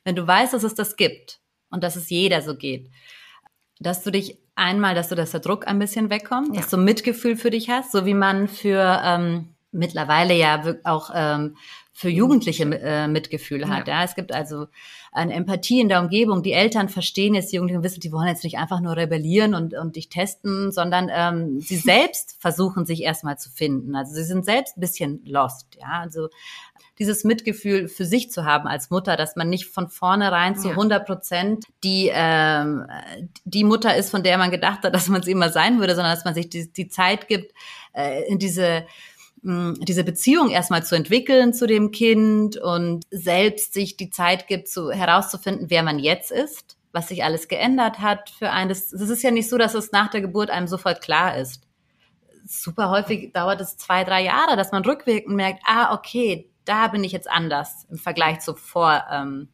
wenn du weißt, dass es das gibt und dass es jeder so geht, dass du dich einmal, dass du, dass der Druck ein bisschen wegkommt, ja. dass du Mitgefühl für dich hast, so wie man für ähm, mittlerweile ja auch ähm, für Jugendliche äh, Mitgefühl hat. Ja. ja. es gibt also eine Empathie in der Umgebung. Die Eltern verstehen jetzt, die Jugendlichen wissen, die wollen jetzt nicht einfach nur rebellieren und, und dich testen, sondern ähm, sie selbst versuchen sich erstmal zu finden. Also sie sind selbst ein bisschen lost. Ja, also dieses Mitgefühl für sich zu haben als Mutter, dass man nicht von vornherein zu 100 Prozent die, ähm, die Mutter ist, von der man gedacht hat, dass man sie immer sein würde, sondern dass man sich die, die Zeit gibt, äh, in diese diese Beziehung erstmal zu entwickeln zu dem Kind und selbst sich die Zeit gibt, zu, herauszufinden, wer man jetzt ist, was sich alles geändert hat für einen. Das ist ja nicht so, dass es nach der Geburt einem sofort klar ist. Super häufig dauert es zwei, drei Jahre, dass man rückwirkend merkt, ah, okay, da bin ich jetzt anders im Vergleich zu vor ähm,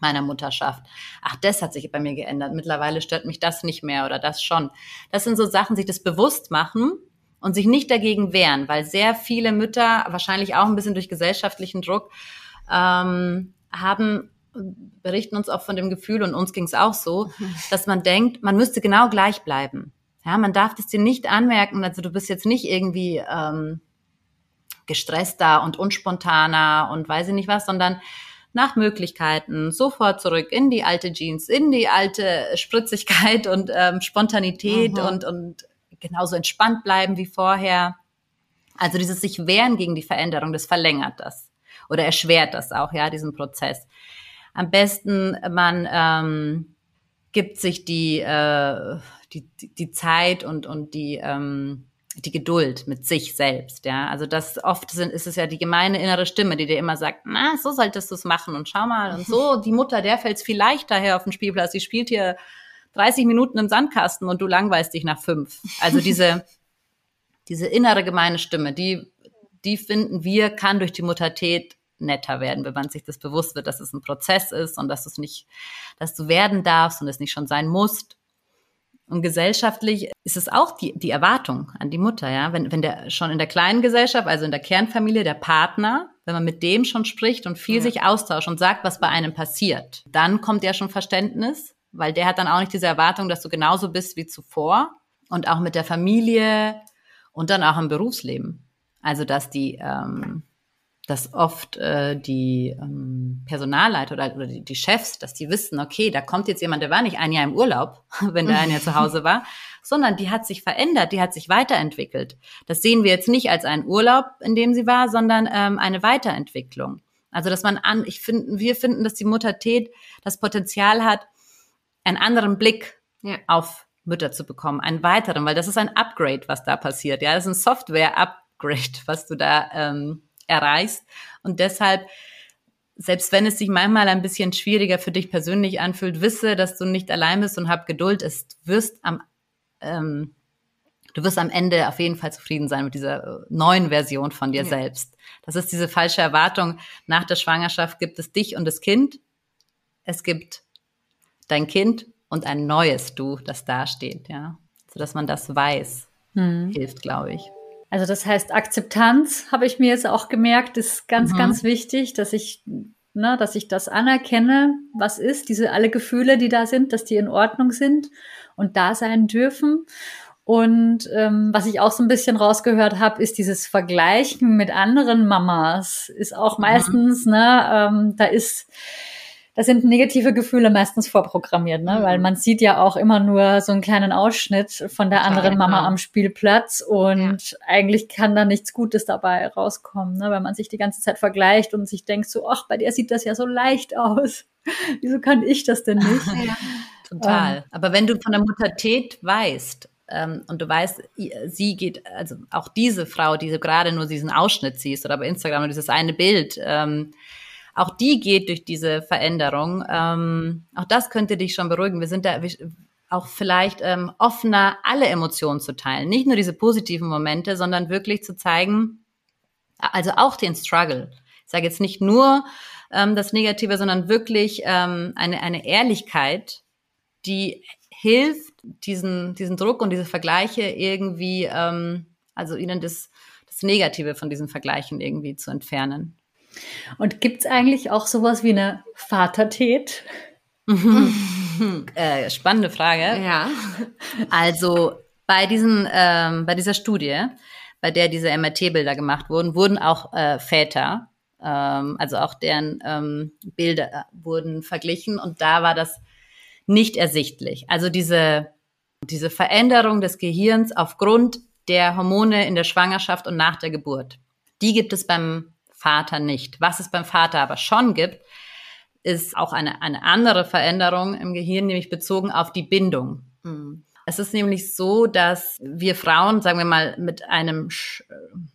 meiner Mutterschaft. Ach, das hat sich bei mir geändert. Mittlerweile stört mich das nicht mehr oder das schon. Das sind so Sachen, sich das bewusst machen und sich nicht dagegen wehren, weil sehr viele Mütter, wahrscheinlich auch ein bisschen durch gesellschaftlichen Druck, ähm, haben berichten uns auch von dem Gefühl und uns ging es auch so, dass man denkt, man müsste genau gleich bleiben. Ja, man darf das dir nicht anmerken, also du bist jetzt nicht irgendwie ähm, gestresster und unspontaner und weiß ich nicht was, sondern nach Möglichkeiten sofort zurück in die alte Jeans, in die alte Spritzigkeit und ähm, Spontanität mhm. und, und genauso entspannt bleiben wie vorher. Also dieses sich wehren gegen die Veränderung, das verlängert das oder erschwert das auch, ja, diesen Prozess. Am besten man ähm, gibt sich die, äh, die, die Zeit und, und die, ähm, die Geduld mit sich selbst, ja. Also das oft sind, ist es ja die gemeine innere Stimme, die dir immer sagt, na, so solltest du es machen und schau mal und so, die Mutter, der fällt es viel leichter her auf dem Spielplatz, die spielt hier 30 Minuten im Sandkasten und du langweilst dich nach fünf. Also diese, diese innere gemeine Stimme, die, die finden wir, kann durch die Muttertät netter werden, wenn man sich das bewusst wird, dass es ein Prozess ist und dass es nicht, dass du werden darfst und es nicht schon sein musst. Und gesellschaftlich ist es auch die, die Erwartung an die Mutter, ja. Wenn, wenn der schon in der kleinen Gesellschaft, also in der Kernfamilie, der Partner, wenn man mit dem schon spricht und viel ja. sich austauscht und sagt, was bei einem passiert, dann kommt ja schon Verständnis weil der hat dann auch nicht diese Erwartung, dass du genauso bist wie zuvor und auch mit der Familie und dann auch im Berufsleben. Also dass die, ähm, dass oft äh, die ähm, Personalleiter oder, oder die, die Chefs, dass die wissen, okay, da kommt jetzt jemand, der war nicht ein Jahr im Urlaub, wenn der ein Jahr zu Hause war, sondern die hat sich verändert, die hat sich weiterentwickelt. Das sehen wir jetzt nicht als einen Urlaub, in dem sie war, sondern ähm, eine Weiterentwicklung. Also dass man an, ich finde, wir finden, dass die Mutter Tät das Potenzial hat, einen anderen Blick ja. auf Mütter zu bekommen, einen weiteren, weil das ist ein Upgrade, was da passiert. Ja, das ist ein Software-Upgrade, was du da ähm, erreichst. Und deshalb, selbst wenn es sich manchmal ein bisschen schwieriger für dich persönlich anfühlt, wisse, dass du nicht allein bist und hab Geduld. Es wirst am ähm, du wirst am Ende auf jeden Fall zufrieden sein mit dieser äh, neuen Version von dir ja. selbst. Das ist diese falsche Erwartung. Nach der Schwangerschaft gibt es dich und das Kind. Es gibt dein Kind und ein neues Du, das dasteht, ja. So dass man das weiß, hm. hilft, glaube ich. Also das heißt, Akzeptanz habe ich mir jetzt auch gemerkt, ist ganz, mhm. ganz wichtig, dass ich, ne, dass ich das anerkenne, was ist, diese alle Gefühle, die da sind, dass die in Ordnung sind und da sein dürfen. Und ähm, was ich auch so ein bisschen rausgehört habe, ist dieses Vergleichen mit anderen Mamas. Ist auch mhm. meistens, mhm. ne, ähm, da ist, da sind negative Gefühle meistens vorprogrammiert, ne? Mhm. Weil man sieht ja auch immer nur so einen kleinen Ausschnitt von der anderen Mama am Spielplatz und ja. eigentlich kann da nichts Gutes dabei rauskommen, ne? Weil man sich die ganze Zeit vergleicht und sich denkt so, ach, bei der sieht das ja so leicht aus. Wieso kann ich das denn nicht? Ja. Total. Ähm, Aber wenn du von der Muttertät weißt, ähm, und du weißt, sie geht, also auch diese Frau, die du gerade nur diesen Ausschnitt siehst oder bei Instagram nur dieses eine Bild, ähm, auch die geht durch diese Veränderung. Ähm, auch das könnte dich schon beruhigen. Wir sind da auch vielleicht ähm, offener, alle Emotionen zu teilen. Nicht nur diese positiven Momente, sondern wirklich zu zeigen, also auch den Struggle. Ich sage jetzt nicht nur ähm, das Negative, sondern wirklich ähm, eine, eine Ehrlichkeit, die hilft, diesen, diesen Druck und diese Vergleiche irgendwie, ähm, also ihnen das, das Negative von diesen Vergleichen irgendwie zu entfernen. Und gibt es eigentlich auch sowas wie eine Vatertät? äh, spannende Frage. Ja. Also bei diesen, ähm, bei dieser Studie, bei der diese MRT-Bilder gemacht wurden, wurden auch äh, Väter, ähm, also auch deren ähm, Bilder äh, wurden verglichen und da war das nicht ersichtlich. Also diese, diese Veränderung des Gehirns aufgrund der Hormone in der Schwangerschaft und nach der Geburt. Die gibt es beim Vater nicht. Was es beim Vater aber schon gibt, ist auch eine, eine andere Veränderung im Gehirn, nämlich bezogen auf die Bindung. Mhm. Es ist nämlich so, dass wir Frauen, sagen wir mal, mit einem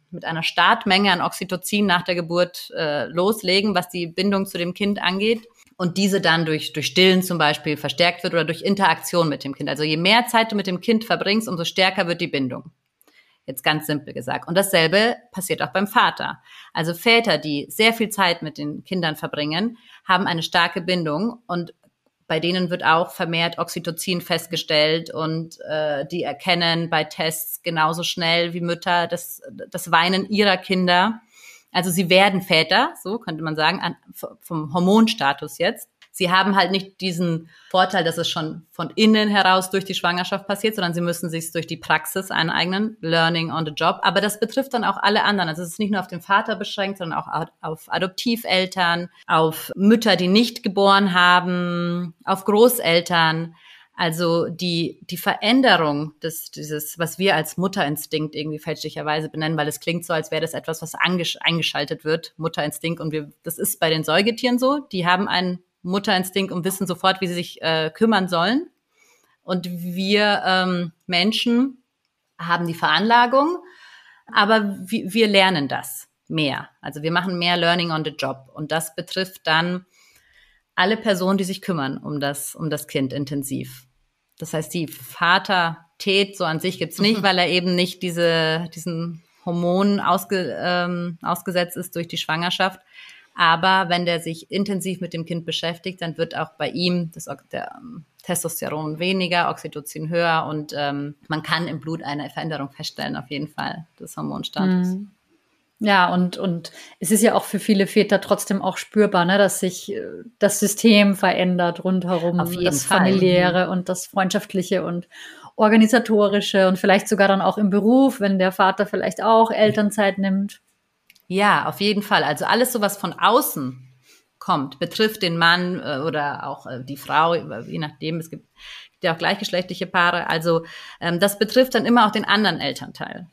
mit einer Startmenge an Oxytocin nach der Geburt äh, loslegen, was die Bindung zu dem Kind angeht und diese dann durch, durch Stillen zum Beispiel verstärkt wird oder durch Interaktion mit dem Kind. Also je mehr Zeit du mit dem Kind verbringst, umso stärker wird die Bindung. Jetzt ganz simpel gesagt. Und dasselbe passiert auch beim Vater. Also Väter, die sehr viel Zeit mit den Kindern verbringen, haben eine starke Bindung und bei denen wird auch vermehrt Oxytocin festgestellt und äh, die erkennen bei Tests genauso schnell wie Mütter das, das Weinen ihrer Kinder also sie werden Väter, so könnte man sagen, an, vom Hormonstatus jetzt. Sie haben halt nicht diesen Vorteil, dass es schon von innen heraus durch die Schwangerschaft passiert, sondern sie müssen sich durch die Praxis aneignen, Learning on the Job. Aber das betrifft dann auch alle anderen. Also es ist nicht nur auf den Vater beschränkt, sondern auch auf Adoptiveltern, auf Mütter, die nicht geboren haben, auf Großeltern. Also die, die Veränderung des, dieses, was wir als Mutterinstinkt irgendwie fälschlicherweise benennen, weil es klingt so, als wäre das etwas, was eingeschaltet wird, Mutterinstinkt. Und wir, das ist bei den Säugetieren so. Die haben einen Mutterinstinkt und wissen sofort, wie sie sich äh, kümmern sollen. Und wir ähm, Menschen haben die Veranlagung, aber wir, lernen das mehr. Also wir machen mehr Learning on the Job. Und das betrifft dann alle Personen, die sich kümmern um das, um das Kind intensiv. Das heißt, die Vatertät so an sich gibt's nicht, mhm. weil er eben nicht diese, diesen Hormonen ausge, ähm, ausgesetzt ist durch die Schwangerschaft. Aber wenn der sich intensiv mit dem Kind beschäftigt, dann wird auch bei ihm das, der ähm, Testosteron weniger, Oxytocin höher und ähm, man kann im Blut eine Veränderung feststellen, auf jeden Fall, des Hormonstatus. Mhm. Ja, und, und es ist ja auch für viele Väter trotzdem auch spürbar, ne, dass sich äh, das System verändert rundherum, das Fall. familiäre mhm. und das freundschaftliche und organisatorische und vielleicht sogar dann auch im Beruf, wenn der Vater vielleicht auch Elternzeit nimmt. Ja, auf jeden Fall. Also alles so, was von außen kommt, betrifft den Mann äh, oder auch äh, die Frau, je nachdem, es gibt ja auch gleichgeschlechtliche Paare. Also ähm, das betrifft dann immer auch den anderen Elternteil.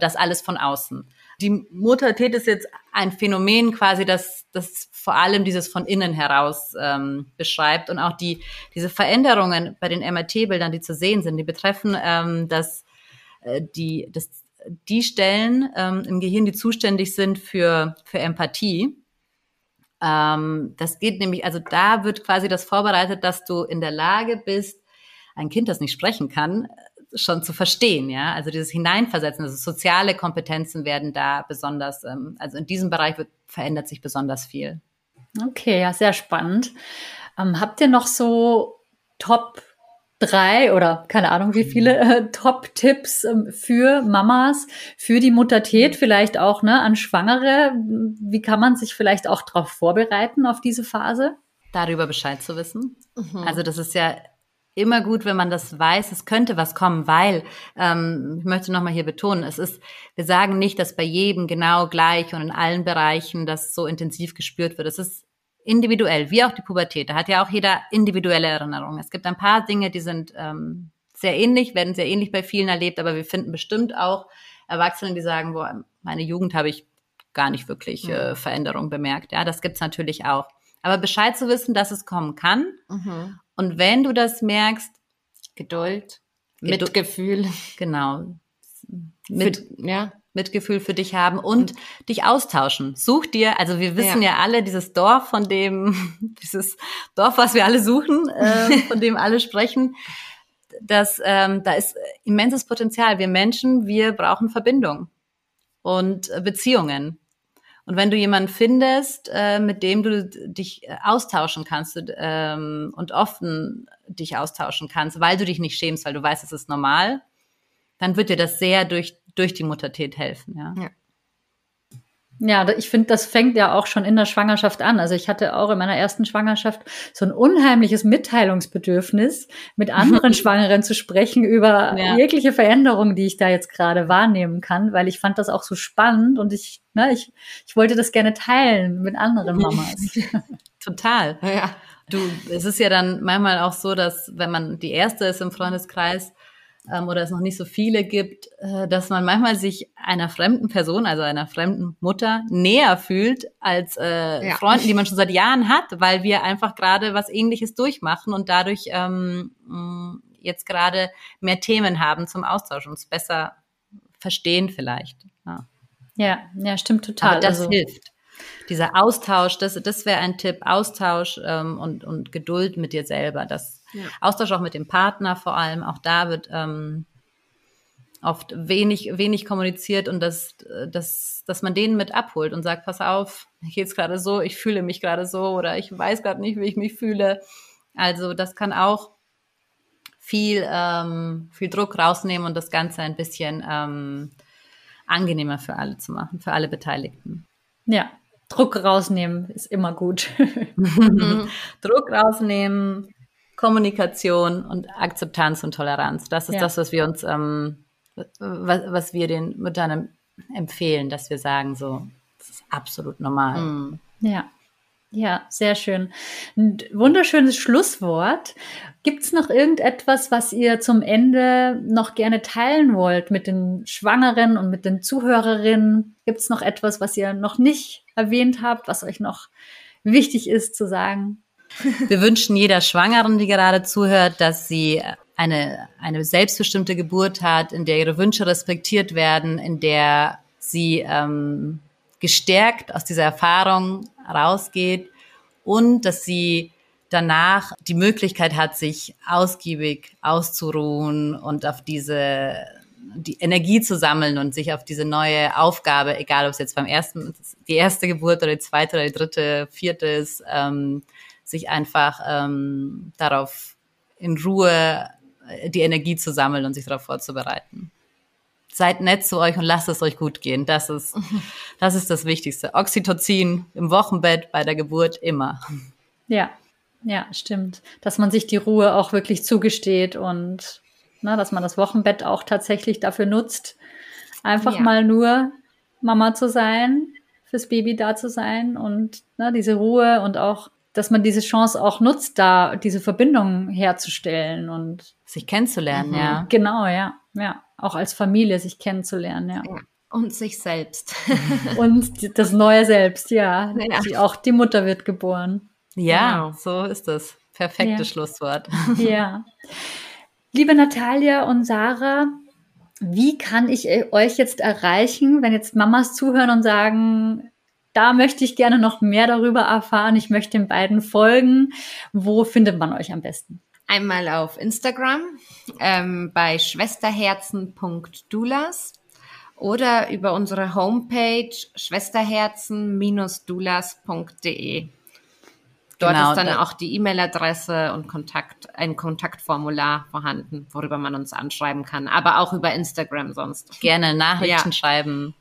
das alles von außen. Die Muttertät ist jetzt ein Phänomen quasi, das, das vor allem dieses von innen heraus ähm, beschreibt und auch die, diese Veränderungen bei den MRT-Bildern, die zu sehen sind, die betreffen ähm, dass äh, die, das, die Stellen ähm, im Gehirn, die zuständig sind für, für Empathie. Ähm, das geht nämlich, also da wird quasi das vorbereitet, dass du in der Lage bist, ein Kind, das nicht sprechen kann, schon zu verstehen, ja. Also dieses Hineinversetzen, also soziale Kompetenzen werden da besonders, ähm, also in diesem Bereich wird, verändert sich besonders viel. Okay, ja, sehr spannend. Ähm, habt ihr noch so Top drei oder keine Ahnung wie viele äh, Top-Tipps ähm, für Mamas, für die Muttertät, vielleicht auch ne, an Schwangere? Wie kann man sich vielleicht auch darauf vorbereiten, auf diese Phase? Darüber Bescheid zu wissen. Mhm. Also das ist ja immer gut, wenn man das weiß, es könnte was kommen, weil ähm, ich möchte nochmal hier betonen, es ist, wir sagen nicht, dass bei jedem genau gleich und in allen Bereichen das so intensiv gespürt wird. Es ist individuell, wie auch die Pubertät. Da hat ja auch jeder individuelle Erinnerungen. Es gibt ein paar Dinge, die sind ähm, sehr ähnlich, werden sehr ähnlich bei vielen erlebt, aber wir finden bestimmt auch Erwachsene, die sagen, boah, meine Jugend habe ich gar nicht wirklich äh, Veränderung bemerkt. Ja, das gibt's natürlich auch. Aber Bescheid zu wissen, dass es kommen kann. Mhm. Und wenn du das merkst, Geduld, Mitgefühl. Genau. Mit, Für, ja. Mitgefühl für dich haben und mhm. dich austauschen. Such dir, also wir wissen ja. ja, alle, dieses Dorf, von dem, dieses Dorf, was wir alle suchen, äh, von dem alle sprechen, dass ähm, da ist immenses Potenzial. Wir Menschen, wir brauchen Verbindung und äh, Beziehungen. Und wenn du jemanden findest, äh, mit dem du dich äh, austauschen kannst ähm, und offen dich austauschen kannst, weil du dich nicht schämst, weil du weißt, es ist normal, dann wird dir das sehr durch, durch die Muttertät helfen. Ja. ja. Ja, ich finde, das fängt ja auch schon in der Schwangerschaft an. Also ich hatte auch in meiner ersten Schwangerschaft so ein unheimliches Mitteilungsbedürfnis, mit anderen Schwangeren zu sprechen über ja. jegliche Veränderungen, die ich da jetzt gerade wahrnehmen kann, weil ich fand das auch so spannend und ich, ne, ich, ich wollte das gerne teilen mit anderen Mamas. Total. Ja. Du, es ist ja dann manchmal auch so, dass wenn man die erste ist im Freundeskreis, ähm, oder es noch nicht so viele gibt, äh, dass man manchmal sich einer fremden Person, also einer fremden Mutter, näher fühlt als äh, ja. Freunden, die man schon seit Jahren hat, weil wir einfach gerade was Ähnliches durchmachen und dadurch ähm, mm, jetzt gerade mehr Themen haben zum Austausch und es besser verstehen vielleicht. Ja, ja, ja stimmt total. Aber das also, hilft. Dieser Austausch, das, das wäre ein Tipp, Austausch ähm, und, und Geduld mit dir selber. Das ja. Austausch auch mit dem Partner vor allem, auch da wird ähm, oft wenig, wenig kommuniziert und dass, dass, dass man denen mit abholt und sagt, pass auf, mir geht's gerade so, ich fühle mich gerade so oder ich weiß gerade nicht, wie ich mich fühle. Also das kann auch viel, ähm, viel Druck rausnehmen und das Ganze ein bisschen ähm, angenehmer für alle zu machen, für alle Beteiligten. Ja, Druck rausnehmen ist immer gut. Druck rausnehmen, Kommunikation und Akzeptanz und Toleranz. Das ist ja. das, was wir uns, ähm, was, was wir den Müttern empfehlen, dass wir sagen, so, das ist absolut normal. Mhm. Ja. Ja, sehr schön. Ein wunderschönes Schlusswort. Gibt es noch irgendetwas, was ihr zum Ende noch gerne teilen wollt mit den Schwangeren und mit den Zuhörerinnen? Gibt es noch etwas, was ihr noch nicht erwähnt habt, was euch noch wichtig ist zu sagen? Wir wünschen jeder Schwangeren, die gerade zuhört, dass sie eine, eine selbstbestimmte Geburt hat, in der ihre Wünsche respektiert werden, in der sie ähm, gestärkt aus dieser Erfahrung rausgeht und dass sie danach die Möglichkeit hat, sich ausgiebig auszuruhen und auf diese die Energie zu sammeln und sich auf diese neue Aufgabe, egal ob es jetzt beim ersten, die erste Geburt oder die zweite oder die dritte, vierte ist, ähm, sich einfach ähm, darauf in Ruhe äh, die Energie zu sammeln und sich darauf vorzubereiten. Seid nett zu euch und lasst es euch gut gehen. Das ist, das ist das Wichtigste. Oxytocin im Wochenbett, bei der Geburt immer. Ja, ja, stimmt. Dass man sich die Ruhe auch wirklich zugesteht und na, ne, dass man das Wochenbett auch tatsächlich dafür nutzt, einfach ja. mal nur Mama zu sein, fürs Baby da zu sein und na, ne, diese Ruhe und auch dass man diese Chance auch nutzt, da diese Verbindung herzustellen und sich kennenzulernen, mhm. ja. Genau, ja, ja, auch als Familie sich kennenzulernen, ja. ja. Und sich selbst. und das neue Selbst, ja. ja. Auch die Mutter wird geboren. Ja, wow. so ist es. Perfektes ja. Schlusswort. Ja. Liebe Natalia und Sarah, wie kann ich euch jetzt erreichen, wenn jetzt Mamas zuhören und sagen, da möchte ich gerne noch mehr darüber erfahren, ich möchte den beiden folgen. Wo findet man euch am besten? Einmal auf Instagram ähm, bei schwesterherzen.dulas oder über unsere Homepage schwesterherzen-dulas.de. Dort genau, ist dann auch die E-Mail-Adresse und Kontakt, ein Kontaktformular vorhanden, worüber man uns anschreiben kann, aber auch über Instagram sonst. Gerne Nachrichten ja. schreiben.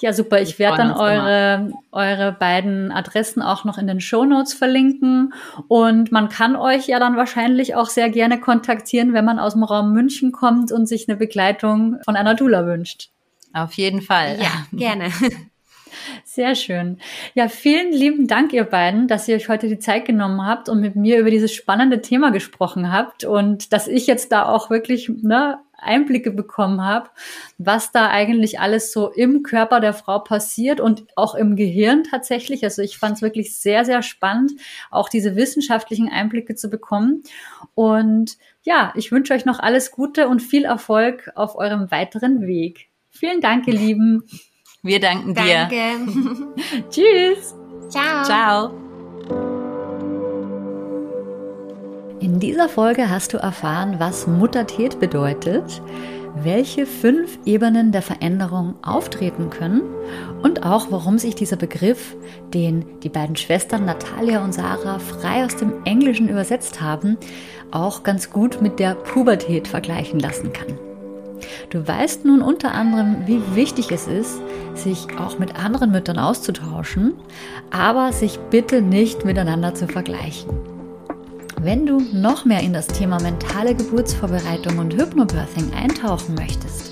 Ja, super. Ich werde dann eure, eure beiden Adressen auch noch in den Show Notes verlinken. Und man kann euch ja dann wahrscheinlich auch sehr gerne kontaktieren, wenn man aus dem Raum München kommt und sich eine Begleitung von einer Dula wünscht. Auf jeden Fall. Ja, gerne. Sehr schön. Ja, vielen lieben Dank, ihr beiden, dass ihr euch heute die Zeit genommen habt und mit mir über dieses spannende Thema gesprochen habt und dass ich jetzt da auch wirklich ne, Einblicke bekommen habe, was da eigentlich alles so im Körper der Frau passiert und auch im Gehirn tatsächlich. Also ich fand es wirklich sehr, sehr spannend, auch diese wissenschaftlichen Einblicke zu bekommen. Und ja, ich wünsche euch noch alles Gute und viel Erfolg auf eurem weiteren Weg. Vielen Dank, ihr Lieben. Wir danken dir. Danke. Tschüss. Ciao. Ciao. In dieser Folge hast du erfahren, was Muttertät bedeutet, welche fünf Ebenen der Veränderung auftreten können und auch warum sich dieser Begriff, den die beiden Schwestern Natalia und Sarah frei aus dem Englischen übersetzt haben, auch ganz gut mit der Pubertät vergleichen lassen kann. Du weißt nun unter anderem, wie wichtig es ist, sich auch mit anderen Müttern auszutauschen, aber sich bitte nicht miteinander zu vergleichen. Wenn du noch mehr in das Thema mentale Geburtsvorbereitung und Hypnobirthing eintauchen möchtest,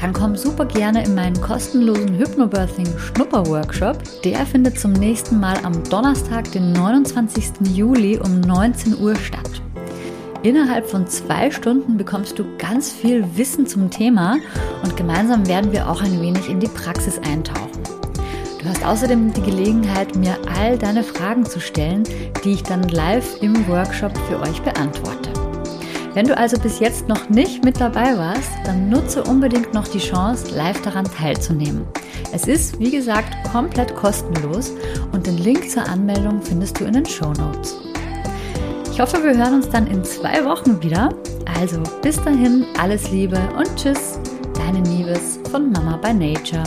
dann komm super gerne in meinen kostenlosen Hypnobirthing Schnupper-Workshop. Der findet zum nächsten Mal am Donnerstag, den 29. Juli um 19 Uhr statt. Innerhalb von zwei Stunden bekommst du ganz viel Wissen zum Thema und gemeinsam werden wir auch ein wenig in die Praxis eintauchen. Du hast außerdem die Gelegenheit, mir all deine Fragen zu stellen, die ich dann live im Workshop für euch beantworte. Wenn du also bis jetzt noch nicht mit dabei warst, dann nutze unbedingt noch die Chance, live daran teilzunehmen. Es ist, wie gesagt, komplett kostenlos und den Link zur Anmeldung findest du in den Show Notes. Ich hoffe, wir hören uns dann in zwei Wochen wieder. Also bis dahin, alles Liebe und Tschüss, deine Nieves von Mama by Nature.